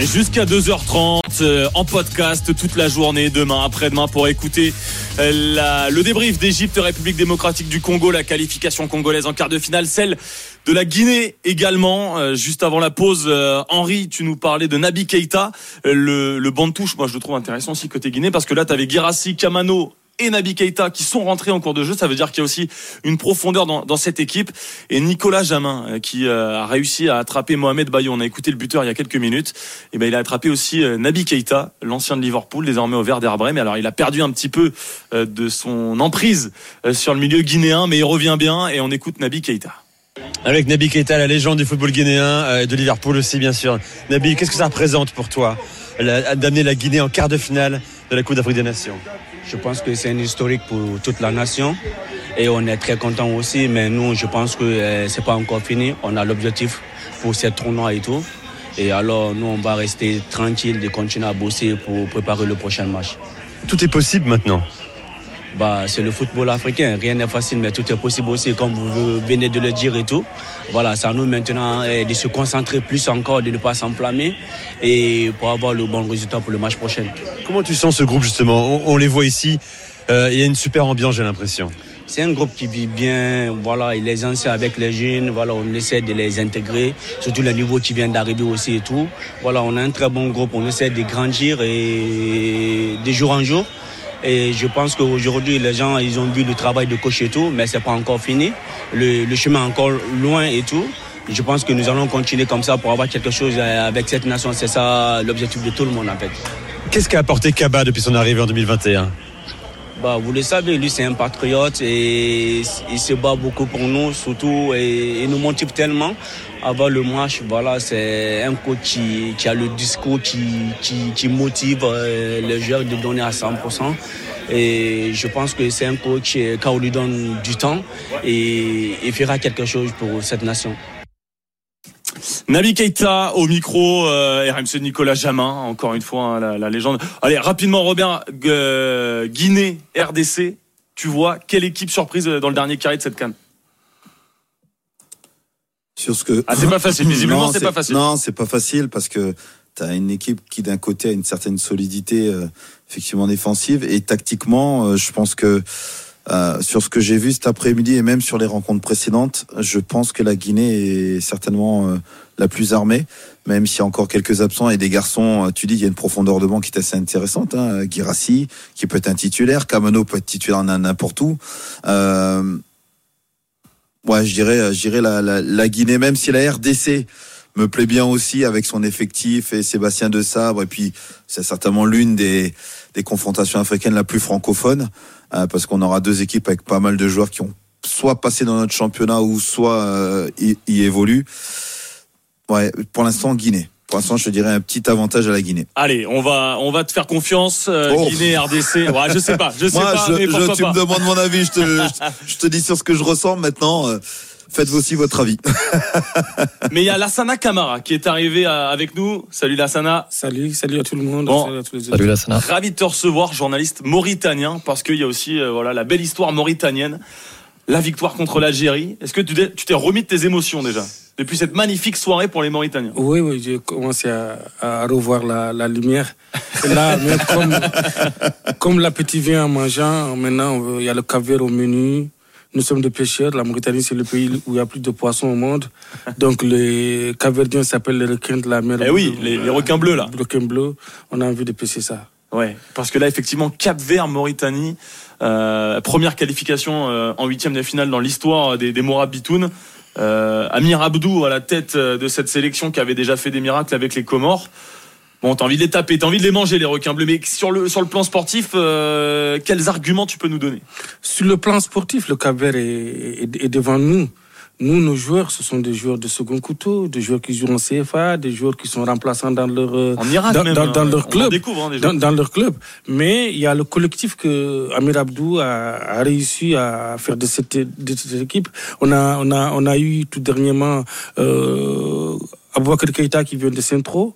Jusqu'à 2h30 euh, en podcast toute la journée, demain, après-demain pour écouter euh, la, le débrief d'Égypte, République démocratique du Congo, la qualification congolaise en quart de finale, celle de la Guinée également. Euh, juste avant la pause, Henri, tu nous parlais de Nabi Keita, le, le banc de touche. Moi, je le trouve intéressant aussi côté Guinée parce que là, tu avais Girassi, Kamano et Nabi Keita qui sont rentrés en cours de jeu. Ça veut dire qu'il y a aussi une profondeur dans, cette équipe. Et Nicolas Jamin euh, qui euh, a réussi à attraper Mohamed Bayo. On a écouté le buteur il y a quelques minutes. Et ben il a attrapé aussi euh, Nabi Keita, l'ancien de Liverpool, désormais au Werder Bremen. Alors il a perdu un petit peu de son emprise sur le milieu guinéen, mais il revient bien. Et on écoute Nabi Keita. Avec Nabi Keita, la légende du football guinéen et de Liverpool aussi bien sûr. Nabi, qu'est-ce que ça représente pour toi d'amener la Guinée en quart de finale de la Coupe d'Afrique des Nations? Je pense que c'est un historique pour toute la nation et on est très content aussi. Mais nous, je pense que euh, c'est pas encore fini. On a l'objectif pour cette tournoi et tout. Et alors, nous, on va rester tranquille et continuer à bosser pour préparer le prochain match. Tout est possible maintenant bah, c'est le football africain. Rien n'est facile, mais tout est possible aussi, comme vous venez de le dire et tout. Voilà, c'est à nous maintenant eh, de se concentrer plus encore, de ne pas s'enflammer et pour avoir le bon résultat pour le match prochain. Comment tu sens ce groupe justement? On, les voit ici. Euh, il y a une super ambiance, j'ai l'impression. C'est un groupe qui vit bien, voilà, les anciens avec les jeunes, voilà, on essaie de les intégrer, surtout les nouveaux qui viennent d'arriver aussi et tout. Voilà, on a un très bon groupe, on essaie de grandir et de jour en jour. Et je pense qu'aujourd'hui, les gens, ils ont vu le travail de coach et tout, mais c'est pas encore fini. Le, chemin est encore loin et tout. Je pense que nous allons continuer comme ça pour avoir quelque chose avec cette nation. C'est ça l'objectif de tout le monde en fait. Qu'est-ce qu'a apporté Kaba depuis son arrivée en 2021 bah, vous le savez, lui c'est un patriote et il se bat beaucoup pour nous, surtout et il nous motive tellement. Avant le match, voilà, c'est un coach qui, a le discours qui, qui, motive euh, les joueurs de donner à 100%. Et je pense que c'est un coach, euh, quand on lui donne du temps, et il fera quelque chose pour cette nation. Nabi Keita au micro, euh, RMC Nicolas Jamin, encore une fois, hein, la, légende. Allez, rapidement, Robin, Guinée, RDC, tu vois, quelle équipe surprise dans le dernier carré de cette canne? Sur ce que. Ah, c'est pas facile. Visiblement, c'est pas facile. Non, c'est pas facile parce que tu as une équipe qui d'un côté a une certaine solidité euh, effectivement défensive et tactiquement, euh, je pense que euh, sur ce que j'ai vu cet après-midi et même sur les rencontres précédentes, je pense que la Guinée est certainement la plus armée, même s'il y a encore quelques absents et des garçons. Tu dis il y a une profondeur de banc qui est assez intéressante. Hein. Girassi qui peut être un titulaire, Kamano peut être titulaire n'importe où. Euh, Ouais, je dirais, je dirais la, la, la, Guinée, même si la RDC me plaît bien aussi avec son effectif et Sébastien de Sabre. Et puis, c'est certainement l'une des, des confrontations africaines la plus francophone, euh, parce qu'on aura deux équipes avec pas mal de joueurs qui ont soit passé dans notre championnat ou soit euh, y, y évoluent. Ouais, pour l'instant, Guinée. Pour l'instant, je te dirais un petit avantage à la Guinée. Allez, on va, on va te faire confiance. Euh, oh. Guinée, RDC. Ouais, je sais pas, je sais Moi, pas. Je, mais je, tu me demandes mon avis, je te, je, te dis sur ce que je ressens maintenant. Euh, faites aussi votre avis. mais il y a Lassana Kamara qui est arrivé euh, avec nous. Salut Lassana. Salut, salut à tout le monde. salut, à tous les salut Lassana. Ravi de te recevoir, journaliste mauritanien, parce qu'il y a aussi voilà la belle histoire mauritanienne, la victoire contre l'Algérie. Est-ce que tu t'es remis de tes émotions déjà? Depuis cette magnifique soirée pour les Mauritaniens. Oui, oui, j'ai commencé à, revoir la, lumière. là, comme, comme l'appétit vient en mangeant, maintenant, il y a le caviar au menu. Nous sommes des pêcheurs. La Mauritanie, c'est le pays où il y a plus de poissons au monde. Donc, les caverdiens s'appellent les requins de la mer. Eh oui, les, requins bleus, là. Les requins bleus. On a envie de pêcher ça. Ouais, parce que là, effectivement, Cap Vert, Mauritanie, euh, première qualification euh, en huitième de finale dans l'histoire des, des Morabitoun. Euh, Amir Abdou à la tête euh, de cette sélection qui avait déjà fait des miracles avec les Comores. Bon, t'as envie de les taper, t'as envie de les manger, les requins bleus. Mais sur le, sur le plan sportif, euh, quels arguments tu peux nous donner? Sur le plan sportif, le Cap est, est devant nous. Nous, nos joueurs, ce sont des joueurs de second couteau, des joueurs qui jouent en CFA, des joueurs qui sont remplaçants dans leur euh, dans, leur club, hein, dans, leur club. Mais il y a le collectif que Amir Abdou a, réussi à faire de cette, de cette équipe. On a on a on a eu tout dernièrement. Euh, Aboubacar Keita qui vient de Centro.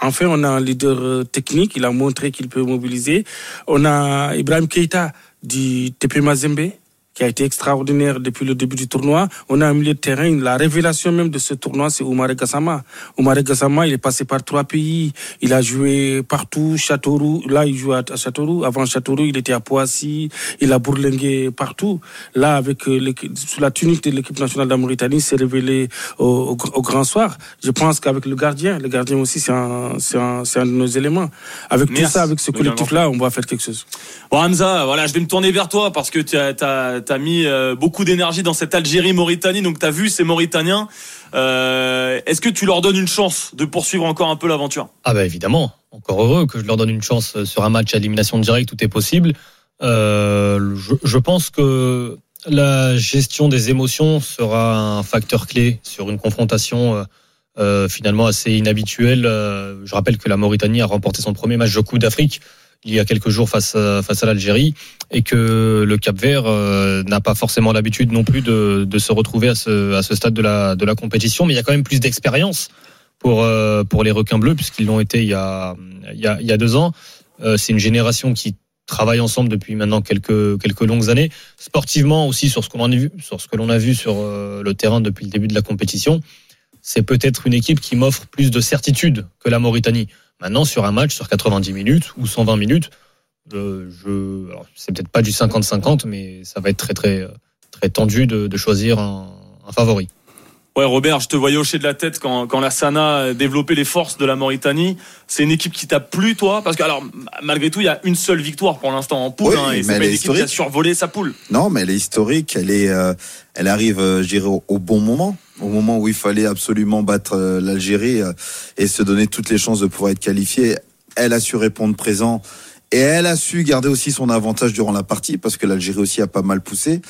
Enfin, on a un leader euh, technique, il a montré qu'il peut mobiliser. On a Ibrahim Keita du TP Mazembe, qui a été extraordinaire depuis le début du tournoi. On a un milieu de terrain, la révélation même de ce tournoi, c'est Oumare Gassama. Oumare Gassama, il est passé par trois pays, il a joué partout, Châteauroux, là il joue à Châteauroux, avant Châteauroux, il était à Poissy, il a bourlingué partout. Là, avec euh, sous la tunique de l'équipe nationale de la Mauritanie, s'est révélé au, au, grand soir. Je pense qu'avec le gardien, le gardien aussi, c'est un, c'est un, un, de nos éléments. Avec tout ça, avec ce collectif-là, on va faire quelque chose. Bon, Hamza, voilà, je vais me tourner vers toi parce que tu as tu as mis euh, beaucoup d'énergie dans cette Algérie-Mauritanie, donc tu as vu ces Mauritaniens. Euh, est-ce que tu leur donnes une chance de poursuivre encore un peu l'aventure? Ah bah évidemment, encore heureux que je leur donne une chance euh, sur un match à élimination directe, tout est possible. je, pense que la gestion des émotions sera un facteur clé sur une confrontation finalement assez inhabituelle. je rappelle que la Mauritanie a remporté son premier match de Coupe d'Afrique il y a quelques jours face à, l'Algérie et que le Cap Vert euh, n'a pas forcément l'habitude non plus de, se retrouver à ce, stade de la, compétition, mais il y a quand même plus d'expérience pour, euh, les requins bleus puisqu'ils l'ont été il y a, deux ans. Euh, c'est une génération qui travaille ensemble depuis maintenant quelques, longues années. Sportivement aussi, sur ce, sur ce que l'on a vu sur le terrain depuis le début de la compétition, c'est peut-être une équipe qui m'offre plus de certitude que la Mauritanie. Maintenant, sur un match, sur 90 minutes ou 120 minutes, euh, je, c'est peut-être pas du 50-50, mais ça va être très très très tendu de, de choisir un, un, favori. Ouais, Robert, je te voyais hocher de la tête quand, quand la Sana développait les forces de la Mauritanie. C'est une équipe qui t'a plu, toi? Parce que, alors, malgré tout, il y a une seule victoire pour l'instant en poule. hein, et c'est pas une équipe qui a survolé sa poule. Non, mais elle est historique. Elle, est, euh, elle arrive, euh, je dirais, au, au bon moment au moment où il fallait absolument battre euh, l'Algérie et se donner toutes les chances de pouvoir être qualifiée, elle a su répondre présent et elle a su garder aussi son avantage durant la partie parce que l'Algérie aussi a pas mal poussé.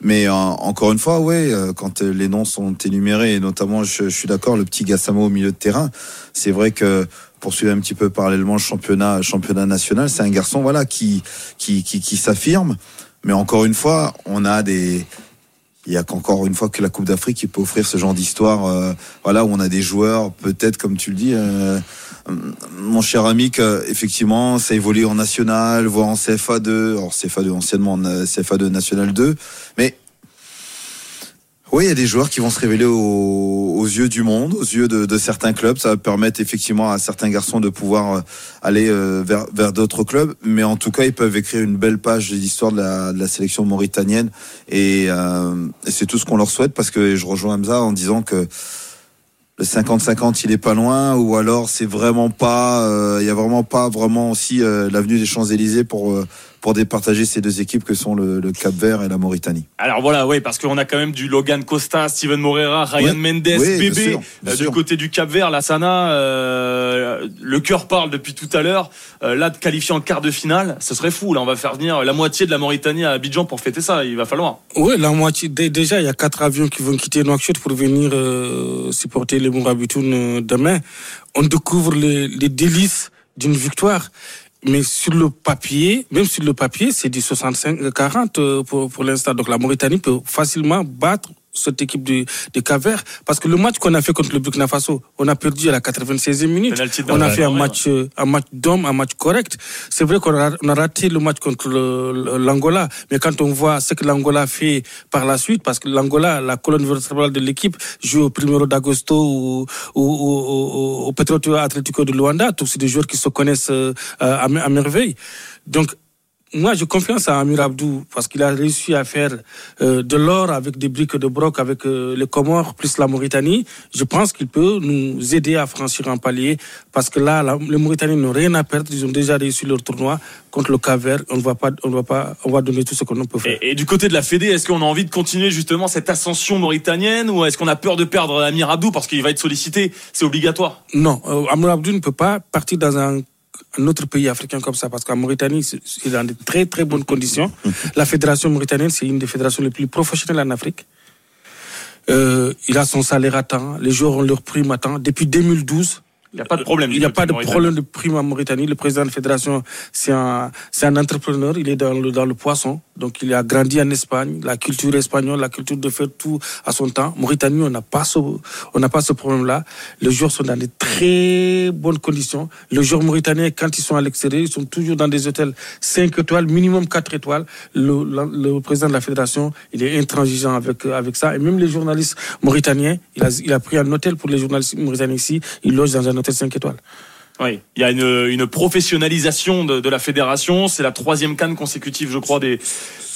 Mais euh, encore une fois, ouais, quand les noms sont énumérés, et notamment, je, suis d'accord, le petit Gassamo au milieu de terrain, c'est vrai que pour suivre un petit peu parallèlement le championnat, championnat national, c'est un garçon, voilà, qui qui, qui, qui s'affirme. Mais encore une fois, on a des il y a qu'encore une fois que la Coupe d'Afrique peut offrir ce genre d'histoire, euh, voilà, où on a des joueurs, peut-être comme tu le dis, euh, mon cher ami, que, effectivement, ça évolue en national, voire en CFA2, alors CFA2 anciennement en euh, CFA2 national 2, mais oui, il y a des joueurs qui vont se révéler aux, yeux du monde, aux yeux de, certains clubs. Ça va permettre effectivement à certains garçons de pouvoir euh, aller euh, vers, vers d'autres clubs. Mais en tout cas, ils peuvent écrire une belle page de l'histoire de la, de la sélection mauritanienne. Et, euh, et c'est tout ce qu'on leur souhaite parce que je rejoins Hamza en disant que le 50-50 il est pas loin ou alors c'est vraiment pas il y a vraiment pas vraiment aussi l'avenue des Champs-Élysées pour pour départager ces deux équipes que sont le, Cap Vert et la Mauritanie. Alors voilà, oui, parce qu'on a quand même du Logan Costa, Steven Morera, Ryan Mendes, Bébé, euh, du côté du Cap Vert, la Sana, euh, le cœur parle depuis tout à l'heure. Euh, là, de qualifier en quart de finale, ce serait fou. Là, on va faire venir la moitié de la Mauritanie à Abidjan pour fêter ça. Il va falloir. Oui, la moitié. Déjà, il y a quatre avions qui vont quitter Nouakchott pour venir supporter les Mourabitoun demain. On découvre les, les délices d'une victoire mais sur le papier, même sur le papier, c'est du 65-40 euh, pour, pour l'instant. Donc la Mauritanie peut facilement battre cette équipe de, de Caver parce que le match qu'on a fait contre le Burkina Faso, on a perdu à la 96e minute. On a fait un match, euh, un match d'homme, un match correct. C'est vrai qu'on a, on a raté le match contre l'Angola, mais quand on voit ce que l'Angola fait par la suite, parce que l'Angola, la colonne vertébrale de l'équipe, joue au Primero d'Agosto ou, ou, ou, au Petro Atlético de Luanda, tous ces des joueurs qui se connaissent euh, à, à merveille. Donc moi, j'ai confiance à Amir Abdou parce qu'il a réussi à faire euh, de l'or avec des briques de broc avec euh, les Comores plus la Mauritanie. Je pense qu'il peut nous aider à franchir un palier parce que là, les Mauritaniens n'ont rien à perdre. Ils ont déjà réussi leur tournoi contre le Caver. On ne va pas, on va pas, on va donner tout ce qu'on peut faire. Et, du côté de la Fédé, est-ce qu'on a envie de continuer justement cette ascension mauritanienne ou est-ce qu'on a peur de perdre Amir Abdou parce qu'il va être sollicité? C'est obligatoire. Non, euh, Amir Abdou ne peut pas partir dans un un autre pays africain comme ça, parce qu'en Mauritanie, c'est dans de très très bonnes conditions. La fédération mauritanienne, c'est une des fédérations les plus professionnelles en Afrique. Euh, il a son salaire à temps, les joueurs ont leur prime à temps. Depuis 2012, il n'y a pas de problème. Il n'y a pas de problème de prime en Mauritanie. Le président de la fédération, c'est un, c'est un entrepreneur. Il est dans le, dans le poisson. Donc il a grandi en Espagne, la culture espagnole, la culture de faire tout à son temps. Mauritanie, on n'a pas ce, on n'a pas ce problème-là. Les joueurs sont dans de très bonnes conditions. Les joueurs mauritaniens, quand ils sont à l'extérieur, ils sont toujours dans des hôtels 5 étoiles, minimum 4 étoiles. Le, le, président de la fédération, il est intransigeant avec, avec ça. Et même les journalistes mauritaniens, il a, il a pris un hôtel pour les journalistes mauritaniens ici. Il loge dans un hôtel 5 étoiles. Oui, il y a une, une professionnalisation de, de, la fédération. C'est la troisième canne consécutive, je crois, des,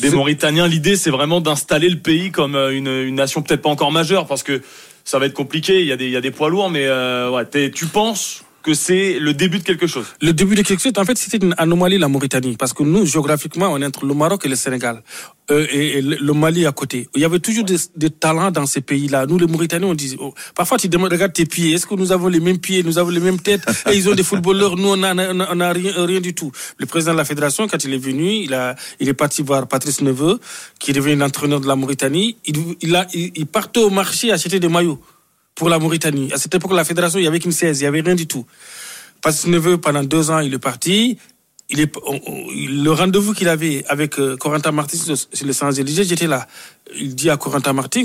des Mauritaniens. L'idée, c'est vraiment d'installer le pays comme euh, une, une nation peut-être pas encore majeure, parce que ça va être compliqué. Il y a des, il y a des poids lourds, mais euh, ouais, tu penses que c'est le début de quelque chose. Le début de quelque chose, en fait, c'était une anomalie, la Mauritanie, parce que nous, géographiquement, on est entre le Maroc et le Sénégal, euh, et, le Mali à côté. Il y avait toujours des, talents dans ces pays-là. Nous, les Mauritaniens, on disait, oh, parfois tu demandes, regarde tes pieds, est-ce que nous avons les mêmes pieds, nous avons les mêmes têtes, et ils ont des footballeurs, nous, on n'a rien, rien du tout. Le président de la fédération, quand il est venu, il, a, il est parti voir Patrice Neveu, qui est devenu l'entraîneur de la Mauritanie. Il, il, a, il partait au marché acheter des maillots pour la Mauritanie. À cette époque, la fédération, il y avait qu'une 16, il n'y avait rien du tout. Parce que Neveu, pendant deux ans, il est parti. Il le rendez-vous qu'il avait avec euh, Corentin Martins sur le Champs-Élysées, j'étais là. Il dit à Corentin Martins,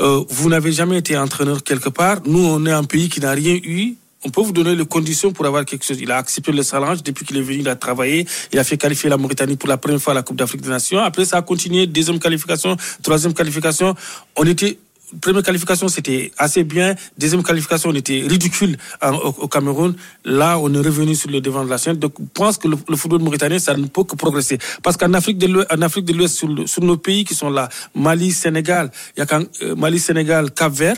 euh, vous n'avez jamais été entraîneur quelque part. Nous, on est un pays qui n'a rien eu. On peut vous donner les conditions pour avoir quelque chose. Il a accepté le challenge. Depuis qu'il est venu, il a travaillé. Il a fait qualifier la Mauritanie pour la première fois à la Coupe d'Afrique des Nations. Après, ça a continué. Deuxième qualification, troisième qualification. On était première qualification, c'était assez bien. Deuxième qualification, on était ridicule au, Cameroun. Là, on est revenu sur le devant de la scène. Donc, je pense que le, football mauritanien, ça ne peut que progresser. Parce qu'en Afrique de l'Ouest, sur, sur, nos pays qui sont là, Mali, Sénégal, il y a euh, Mali, Sénégal, Cap-Vert,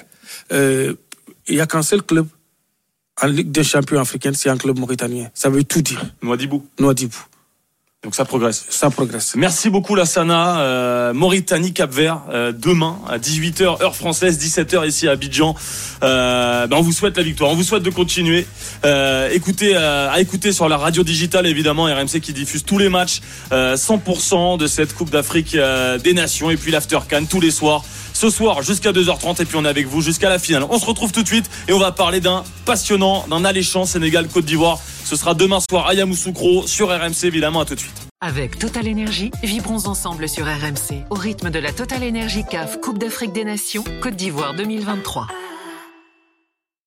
euh, il n'y a qu'un seul club en Ligue des champions africaine, c'est un club mauritanien. Ça veut tout dire. Noadibou. Noadibou. Donc ça progresse. Ça progresse. Merci beaucoup Lassana. Euh, Mauritanie Cap Vert euh, demain à 18h heure française, 17h ici à Abidjan. Euh, ben on vous souhaite la victoire, on vous souhaite de continuer. Euh, écoutez à écouter sur la radio digitale évidemment RMC qui diffuse tous les matchs 100% de cette Coupe d'Afrique des Nations et puis l'After Can tous les soirs. Ce soir jusqu'à 2h30 et puis on est avec vous jusqu'à la finale. On se retrouve tout de suite et on va parler d'un passionnant, d'un alléchant Sénégal Côte d'Ivoire. Ce sera demain soir à Yamoussoukro sur RMC évidemment. À tout de suite. Avec Total Énergie, vibrons ensemble sur RMC au rythme de la Total Énergie CAF Coupe d'Afrique des Nations Côte d'Ivoire 2023.